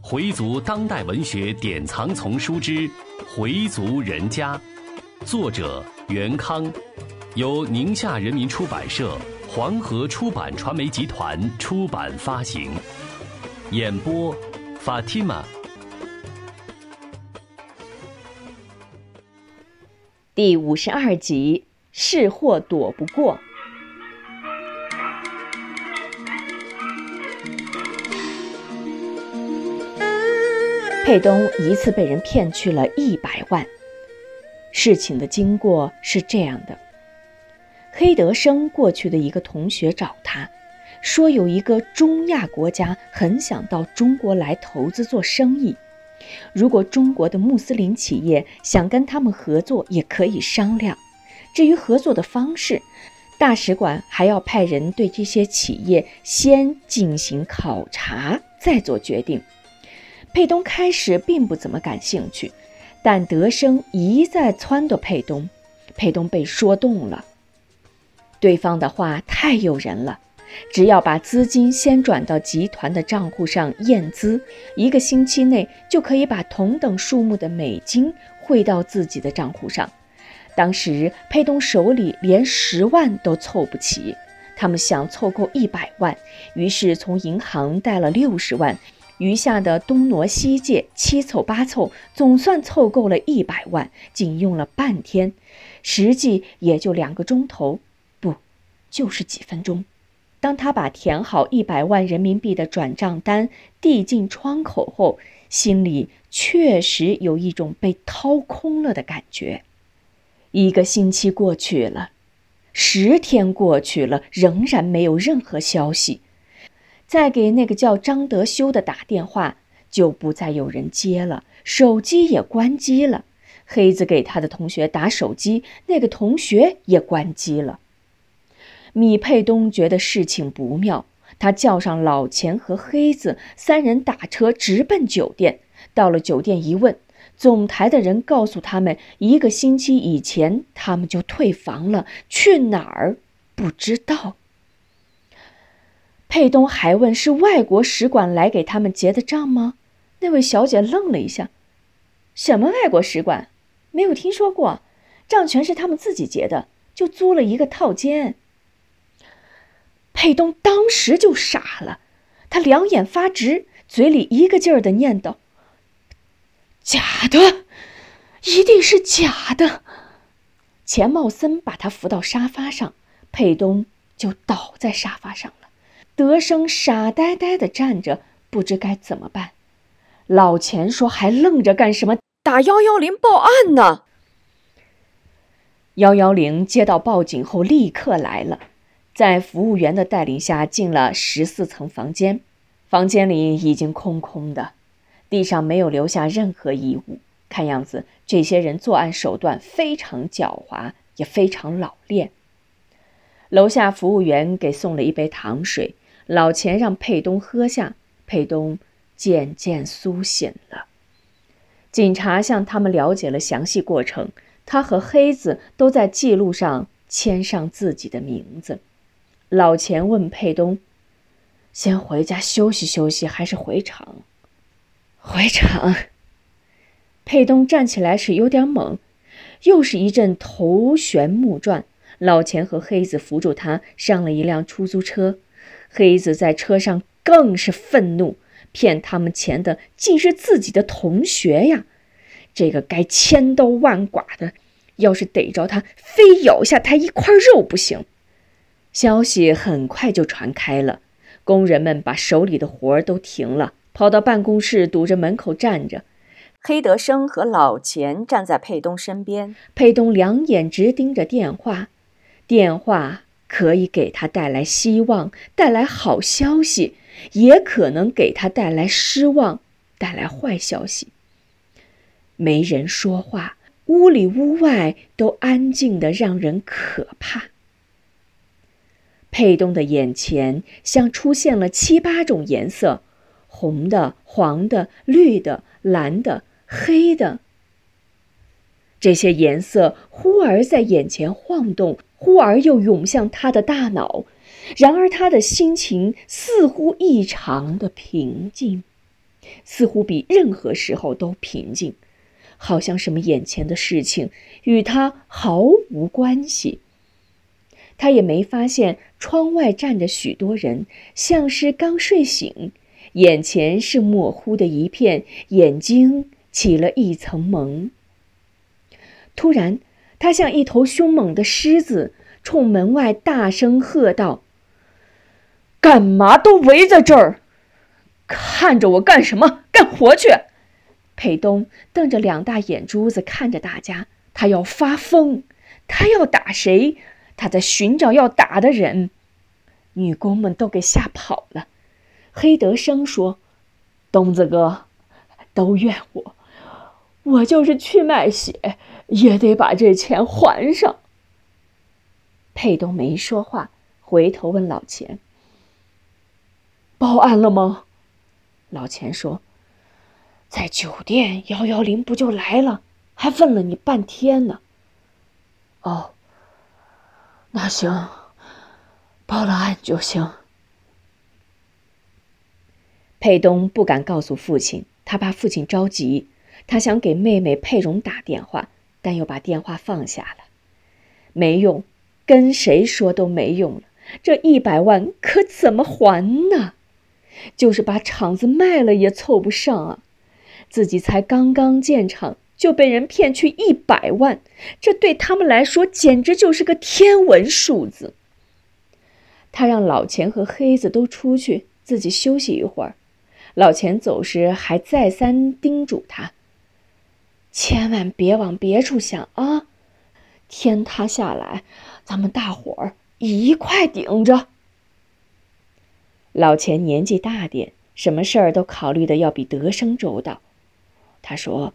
回族当代文学典藏丛书之《回族人家》，作者袁康，由宁夏人民出版社、黄河出版传媒集团出版发行。演播：Fatima。第五十二集，是祸躲不过。佩东一次被人骗去了一百万。事情的经过是这样的：黑德生过去的一个同学找他，说有一个中亚国家很想到中国来投资做生意，如果中国的穆斯林企业想跟他们合作，也可以商量。至于合作的方式，大使馆还要派人对这些企业先进行考察，再做决定。佩东开始并不怎么感兴趣，但德生一再撺掇佩东，佩东被说动了。对方的话太诱人了，只要把资金先转到集团的账户上验资，一个星期内就可以把同等数目的美金汇到自己的账户上。当时佩东手里连十万都凑不齐，他们想凑够一百万，于是从银行贷了六十万。余下的东挪西借，七凑八凑，总算凑够了一百万，仅用了半天，实际也就两个钟头，不，就是几分钟。当他把填好一百万人民币的转账单递进窗口后，心里确实有一种被掏空了的感觉。一个星期过去了，十天过去了，仍然没有任何消息。再给那个叫张德修的打电话，就不再有人接了，手机也关机了。黑子给他的同学打手机，那个同学也关机了。米佩东觉得事情不妙，他叫上老钱和黑子三人打车直奔酒店。到了酒店一问，总台的人告诉他们，一个星期以前他们就退房了，去哪儿不知道。佩东还问：“是外国使馆来给他们结的账吗？”那位小姐愣了一下：“什么外国使馆？没有听说过，账全是他们自己结的，就租了一个套间。”佩东当时就傻了，他两眼发直，嘴里一个劲儿的念叨：“假的，一定是假的。”钱茂森把他扶到沙发上，佩东就倒在沙发上了。德生傻呆呆的站着，不知该怎么办。老钱说：“还愣着干什么？打幺幺零报案呢！”幺幺零接到报警后立刻来了，在服务员的带领下进了十四层房间。房间里已经空空的，地上没有留下任何遗物。看样子，这些人作案手段非常狡猾，也非常老练。楼下服务员给送了一杯糖水。老钱让佩东喝下，佩东渐渐苏醒了。警察向他们了解了详细过程，他和黑子都在记录上签上自己的名字。老钱问佩东：“先回家休息休息，还是回厂？”“回厂。”佩东站起来时有点懵，又是一阵头旋目转。老钱和黑子扶住他，上了一辆出租车。黑子在车上更是愤怒，骗他们钱的竟是自己的同学呀！这个该千刀万剐的，要是逮着他，非咬下他一块肉不行。消息很快就传开了，工人们把手里的活儿都停了，跑到办公室堵着门口站着。黑德生和老钱站在佩东身边，佩东两眼直盯着电话，电话。可以给他带来希望，带来好消息，也可能给他带来失望，带来坏消息。没人说话，屋里屋外都安静的让人可怕。佩东的眼前像出现了七八种颜色：红的、黄的、绿的、蓝的、黑的。这些颜色忽而在眼前晃动。忽而又涌向他的大脑，然而他的心情似乎异常的平静，似乎比任何时候都平静，好像什么眼前的事情与他毫无关系。他也没发现窗外站着许多人，像是刚睡醒，眼前是模糊的一片，眼睛起了一层蒙。突然，他像一头凶猛的狮子，冲门外大声喝道：“干嘛都围在这儿？看着我干什么？干活去！”佩东瞪着两大眼珠子看着大家，他要发疯，他要打谁？他在寻找要打的人，女工们都给吓跑了。黑德生说：“东子哥，都怨我，我就是去卖血，也得把这钱还上。”佩东没说话，回头问老钱：“报案了吗？”老钱说：“在酒店幺幺零不就来了，还问了你半天呢。”哦。那行，报了案就行。佩东不敢告诉父亲，他怕父亲着急。他想给妹妹佩蓉打电话，但又把电话放下了。没用，跟谁说都没用了。这一百万可怎么还呢？就是把厂子卖了也凑不上啊！自己才刚刚建厂。就被人骗去一百万，这对他们来说简直就是个天文数字。他让老钱和黑子都出去，自己休息一会儿。老钱走时还再三叮嘱他：“千万别往别处想啊！天塌下来，咱们大伙儿一块顶着。”老钱年纪大点，什么事儿都考虑的要比德生周到。他说。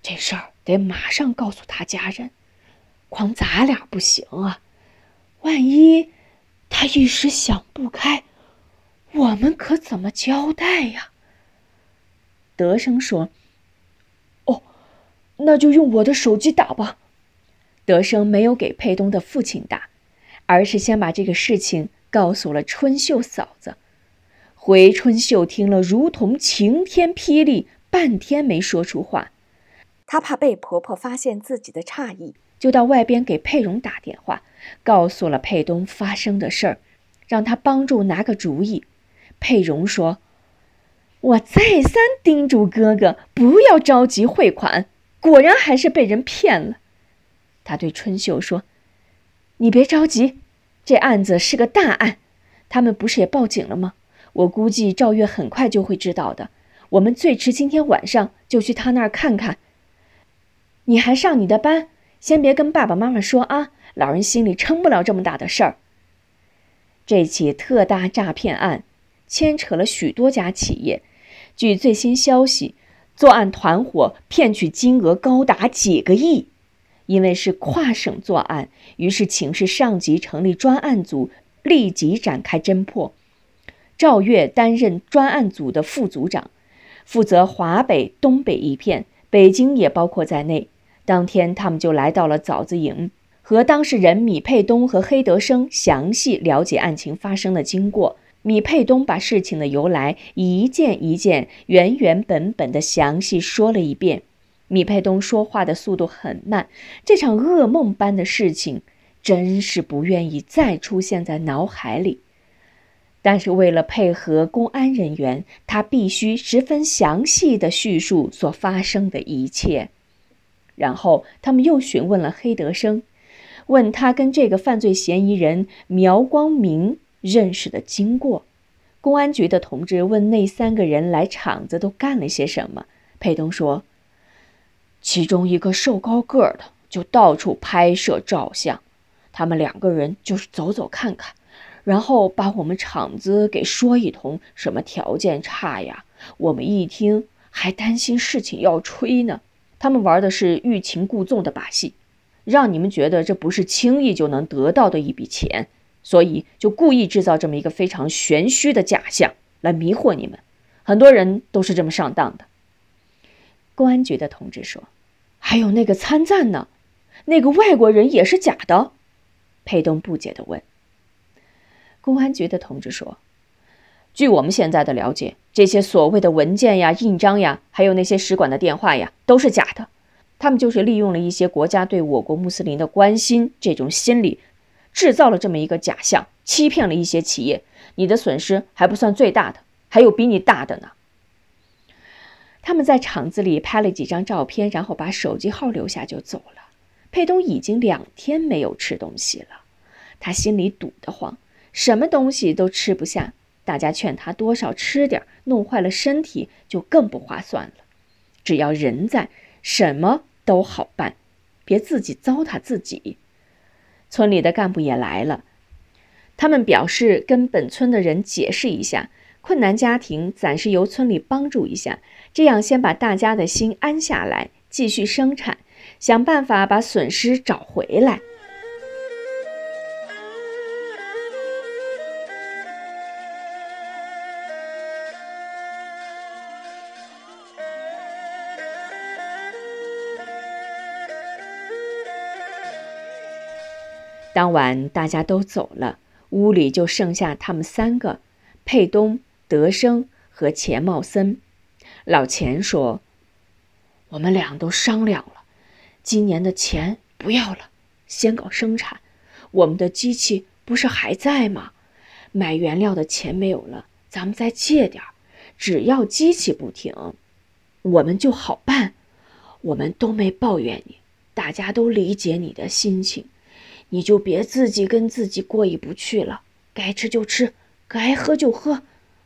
这事儿得马上告诉他家人，光咱俩不行啊！万一他一时想不开，我们可怎么交代呀？德生说：“，那就用我的手机打吧。”德生没有给佩东的父亲打，而是先把这个事情告诉了春秀嫂子。回春秀听了，如同晴天霹雳，半天没说出话。她怕被婆婆发现自己的诧异，就到外边给佩蓉打电话，告诉了佩东发生的事儿，让他帮助拿个主意。佩蓉说：“我再三叮嘱哥哥不要着急汇款，果然还是被人骗了。”他对春秀说：“你别着急，这案子是个大案，他们不是也报警了吗？我估计赵月很快就会知道的。我们最迟今天晚上就去他那儿看看。”你还上你的班，先别跟爸爸妈妈说啊，老人心里撑不了这么大的事儿。这起特大诈骗案牵扯了许多家企业，据最新消息，作案团伙骗取金额高达几个亿。因为是跨省作案，于是请示上级成立专案组，立即展开侦破。赵月担任专案组的副组长，负责华北、东北一片，北京也包括在内。当天，他们就来到了枣子营，和当事人米佩东和黑德生详细了解案情发生的经过。米佩东把事情的由来一件一件原原本本的详细说了一遍。米佩东说话的速度很慢，这场噩梦般的事情真是不愿意再出现在脑海里。但是为了配合公安人员，他必须十分详细的叙述所发生的一切。然后他们又询问了黑德生，问他跟这个犯罪嫌疑人苗光明认识的经过。公安局的同志问那三个人来厂子都干了些什么。佩东说，其中一个瘦高个的就到处拍摄照相，他们两个人就是走走看看，然后把我们厂子给说一通，什么条件差呀。我们一听还担心事情要吹呢。他们玩的是欲擒故纵的把戏，让你们觉得这不是轻易就能得到的一笔钱，所以就故意制造这么一个非常玄虚的假象来迷惑你们。很多人都是这么上当的。公安局的同志说：“还有那个参赞呢，那个外国人也是假的。”佩东不解地问。公安局的同志说：“据我们现在的了解，这些所谓的文件呀、印章呀，还有那些使馆的电话呀，都是假的。他们就是利用了一些国家对我国穆斯林的关心这种心理，制造了这么一个假象，欺骗了一些企业。你的损失还不算最大的，还有比你大的呢。”他们在厂子里拍了几张照片，然后把手机号留下就走了。佩东已经两天没有吃东西了，他心里堵得慌。什么东西都吃不下，大家劝他多少吃点，弄坏了身体就更不划算了。只要人在，什么都好办，别自己糟蹋自己。村里的干部也来了，他们表示跟本村的人解释一下，困难家庭暂时由村里帮助一下，这样先把大家的心安下来，继续生产，想办法把损失找回来。当晚大家都走了，屋里就剩下他们三个：佩东、德生和钱茂森。老钱说：“我们俩都商量了，今年的钱不要了，先搞生产。我们的机器不是还在吗？买原料的钱没有了，咱们再借点儿。只要机器不停，我们就好办。我们都没抱怨你，大家都理解你的心情。”你就别自己跟自己过意不去了，该吃就吃，该喝就喝，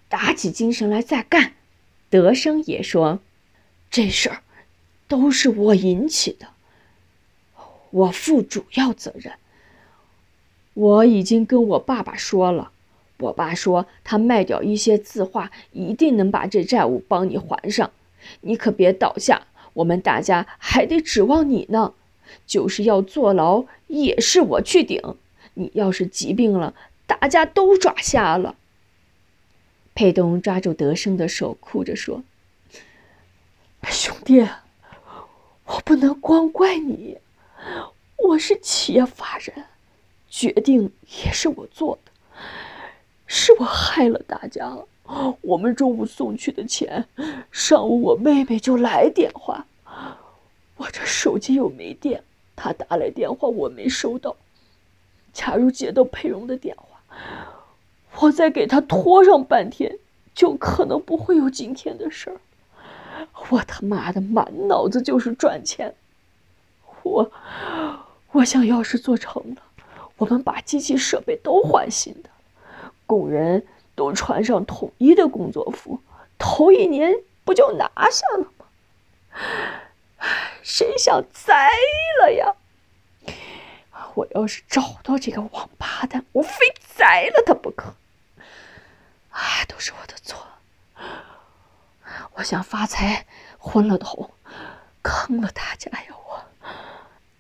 打起精神来再干。德生也说：“这事儿都是我引起的，我负主要责任。我已经跟我爸爸说了，我爸说他卖掉一些字画，一定能把这债务帮你还上。你可别倒下，我们大家还得指望你呢。”就是要坐牢，也是我去顶。你要是疾病了，大家都抓瞎了。佩东抓住德生的手，哭着说：“兄弟，我不能光怪你，我是企业法人，决定也是我做的，是我害了大家。我们中午送去的钱，上午我妹妹就来电话。”我这手机又没电，他打来电话我没收到。假如接到佩蓉的电话，我再给他拖上半天，就可能不会有今天的事儿。我他妈的满脑子就是赚钱。我，我想要是做成了，我们把机器设备都换新的，工人都穿上统一的工作服，头一年不就拿下了吗？谁想栽了呀？我要是找到这个王八蛋，我非宰了他不可！哎，都是我的错。我想发财，昏了头，坑了大家呀！我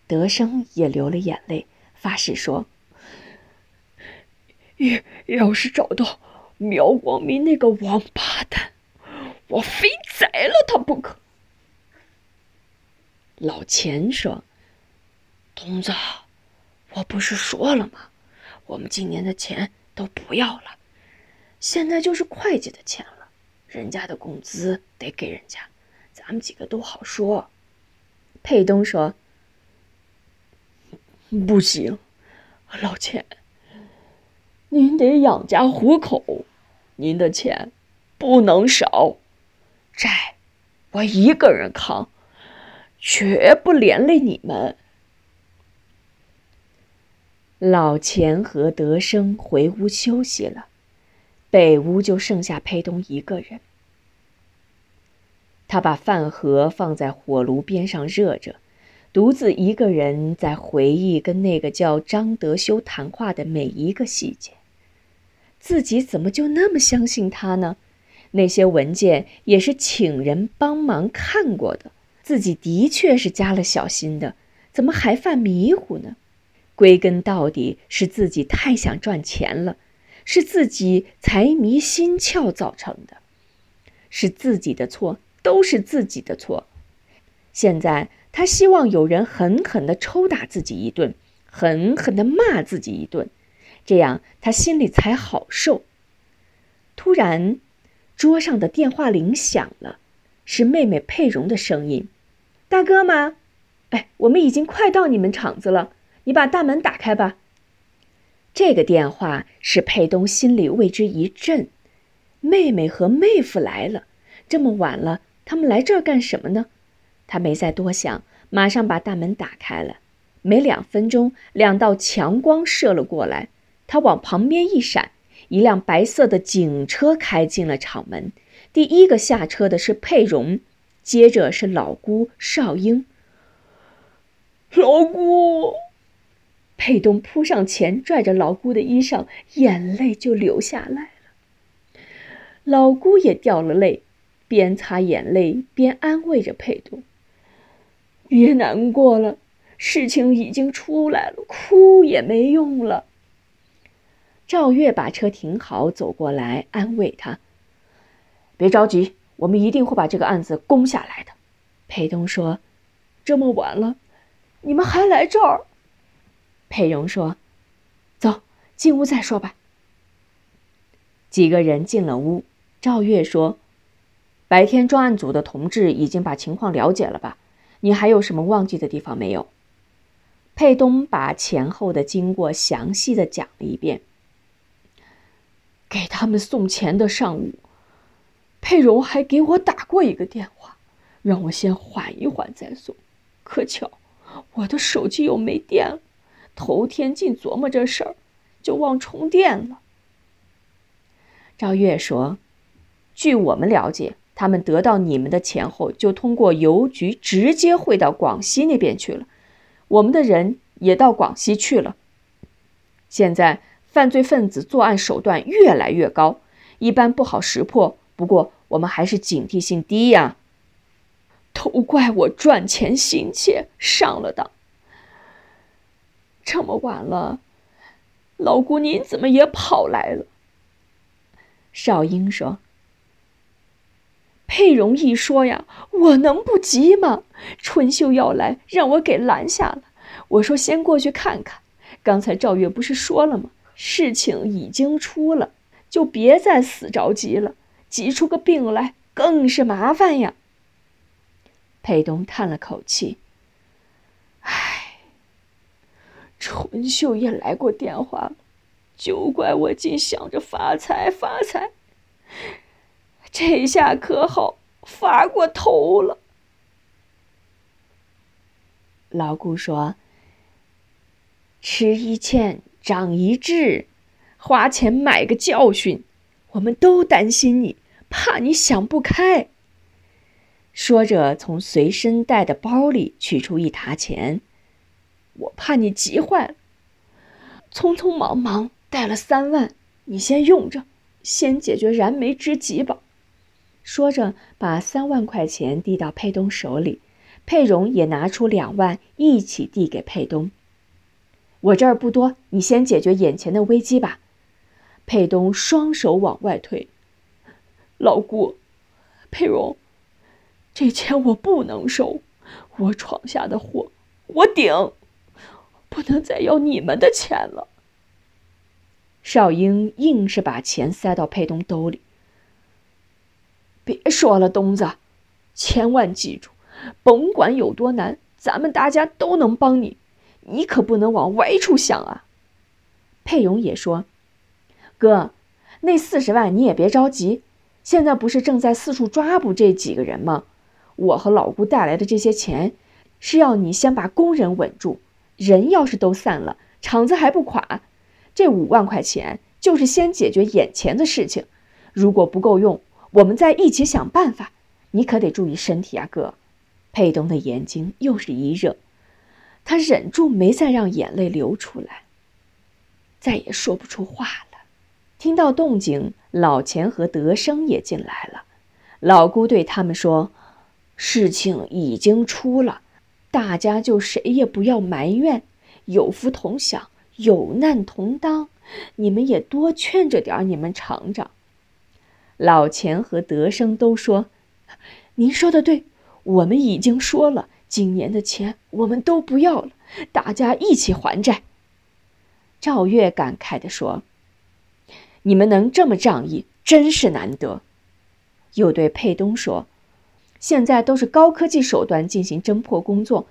德生也流了眼泪，发誓说：要要是找到苗光明那个王八蛋，我非宰了他不可。老钱说：“东子，我不是说了吗？我们今年的钱都不要了，现在就是会计的钱了。人家的工资得给人家，咱们几个都好说。”佩东说：“不行，老钱，您得养家糊口，您的钱不能少，债我一个人扛。”绝不连累你们。老钱和德生回屋休息了，北屋就剩下裴东一个人。他把饭盒放在火炉边上热着，独自一个人在回忆跟那个叫张德修谈话的每一个细节。自己怎么就那么相信他呢？那些文件也是请人帮忙看过的。自己的确是加了小心的，怎么还犯迷糊呢？归根到底是自己太想赚钱了，是自己财迷心窍造成的，是自己的错，都是自己的错。现在他希望有人狠狠地抽打自己一顿，狠狠地骂自己一顿，这样他心里才好受。突然，桌上的电话铃响了，是妹妹佩蓉的声音：“大哥吗？哎，我们已经快到你们厂子了，你把大门打开吧。”这个电话使佩东心里为之一震，妹妹和妹夫来了，这么晚了，他们来这儿干什么呢？他没再多想，马上把大门打开了。没两分钟，两道强光射了过来，他往旁边一闪，一辆白色的警车开进了厂门。第一个下车的是佩蓉，接着是老姑少英。老姑。佩东扑上前，拽着老姑的衣裳，眼泪就流下来了。老姑也掉了泪，边擦眼泪边安慰着佩东：“别难过了，事情已经出来了，哭也没用了。”赵月把车停好，走过来安慰他：“别着急，我们一定会把这个案子攻下来的。”佩东说：“这么晚了，你们还来这儿？”佩蓉说：“走进屋再说吧。”几个人进了屋。赵月说：“白天专案组的同志已经把情况了解了吧？你还有什么忘记的地方没有？”佩东把前后的经过详细的讲了一遍。给他们送钱的上午，佩蓉还给我打过一个电话，让我先缓一缓再送。可巧，我的手机又没电了。头天净琢磨这事儿，就忘充电了。赵月说：“据我们了解，他们得到你们的钱后，就通过邮局直接汇到广西那边去了。我们的人也到广西去了。现在犯罪分子作案手段越来越高，一般不好识破。不过我们还是警惕性低呀。都怪我赚钱心切，上了当。”这么晚了，老姑您怎么也跑来了？少英说：“佩蓉一说呀，我能不急吗？春秀要来，让我给拦下了。我说先过去看看。刚才赵月不是说了吗？事情已经出了，就别再死着急了，急出个病来更是麻烦呀。”佩东叹了口气。唉春秀也来过电话了，就怪我净想着发财发财，这下可好，发过头了。老顾说：“吃一堑，长一智，花钱买个教训。我们都担心你，怕你想不开。”说着，从随身带的包里取出一沓钱。我怕你急坏了，匆匆忙忙带了三万，你先用着，先解决燃眉之急吧。说着，把三万块钱递到佩东手里，佩蓉也拿出两万，一起递给佩东。我这儿不多，你先解决眼前的危机吧。佩东双手往外推，老姑，佩蓉，这钱我不能收，我闯下的祸，我顶。不能再要你们的钱了。少英硬是把钱塞到佩东兜里。别说了，东子，千万记住，甭管有多难，咱们大家都能帮你。你可不能往歪处想啊。佩蓉也说：“哥，那四十万你也别着急，现在不是正在四处抓捕这几个人吗？我和老姑带来的这些钱，是要你先把工人稳住。”人要是都散了，厂子还不垮？这五万块钱就是先解决眼前的事情，如果不够用，我们再一起想办法。你可得注意身体啊，哥。佩东的眼睛又是一热，他忍住没再让眼泪流出来，再也说不出话了。听到动静，老钱和德生也进来了。老姑对他们说：“事情已经出了。”大家就谁也不要埋怨，有福同享，有难同当。你们也多劝着点你们厂长。老钱和德生都说：“您说的对，我们已经说了，今年的钱我们都不要了，大家一起还债。”赵月感慨地说：“你们能这么仗义，真是难得。”又对佩东说：“现在都是高科技手段进行侦破工作。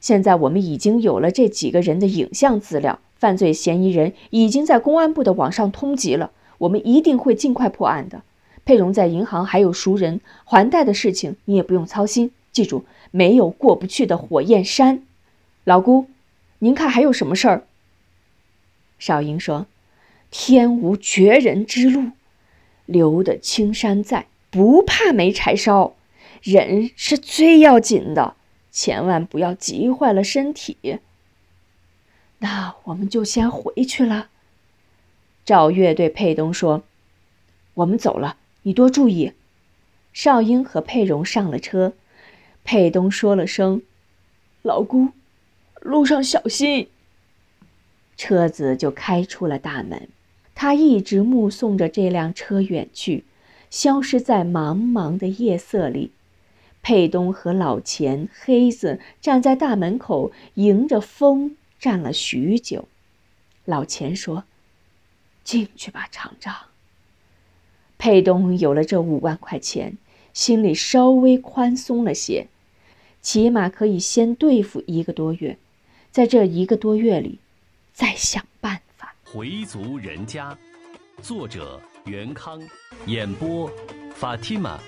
现在我们已经有了这几个人的影像资料，犯罪嫌疑人已经在公安部的网上通缉了。我们一定会尽快破案的。佩荣在银行还有熟人，还贷的事情你也不用操心。记住，没有过不去的火焰山。老姑，您看还有什么事儿？”少英说：“天无绝人之路，留得青山在。”不怕没柴烧，人是最要紧的，千万不要急坏了身体。那我们就先回去了。赵月对佩东说：“我们走了，你多注意。”少英和佩蓉上了车，佩东说了声：“老姑，路上小心。”车子就开出了大门，他一直目送着这辆车远去。消失在茫茫的夜色里，佩东和老钱、黑子站在大门口，迎着风站了许久。老钱说：“进去吧，厂长。”佩东有了这五万块钱，心里稍微宽松了些，起码可以先对付一个多月，在这一个多月里，再想办法回族人家。作者。袁康，演播，Fatima。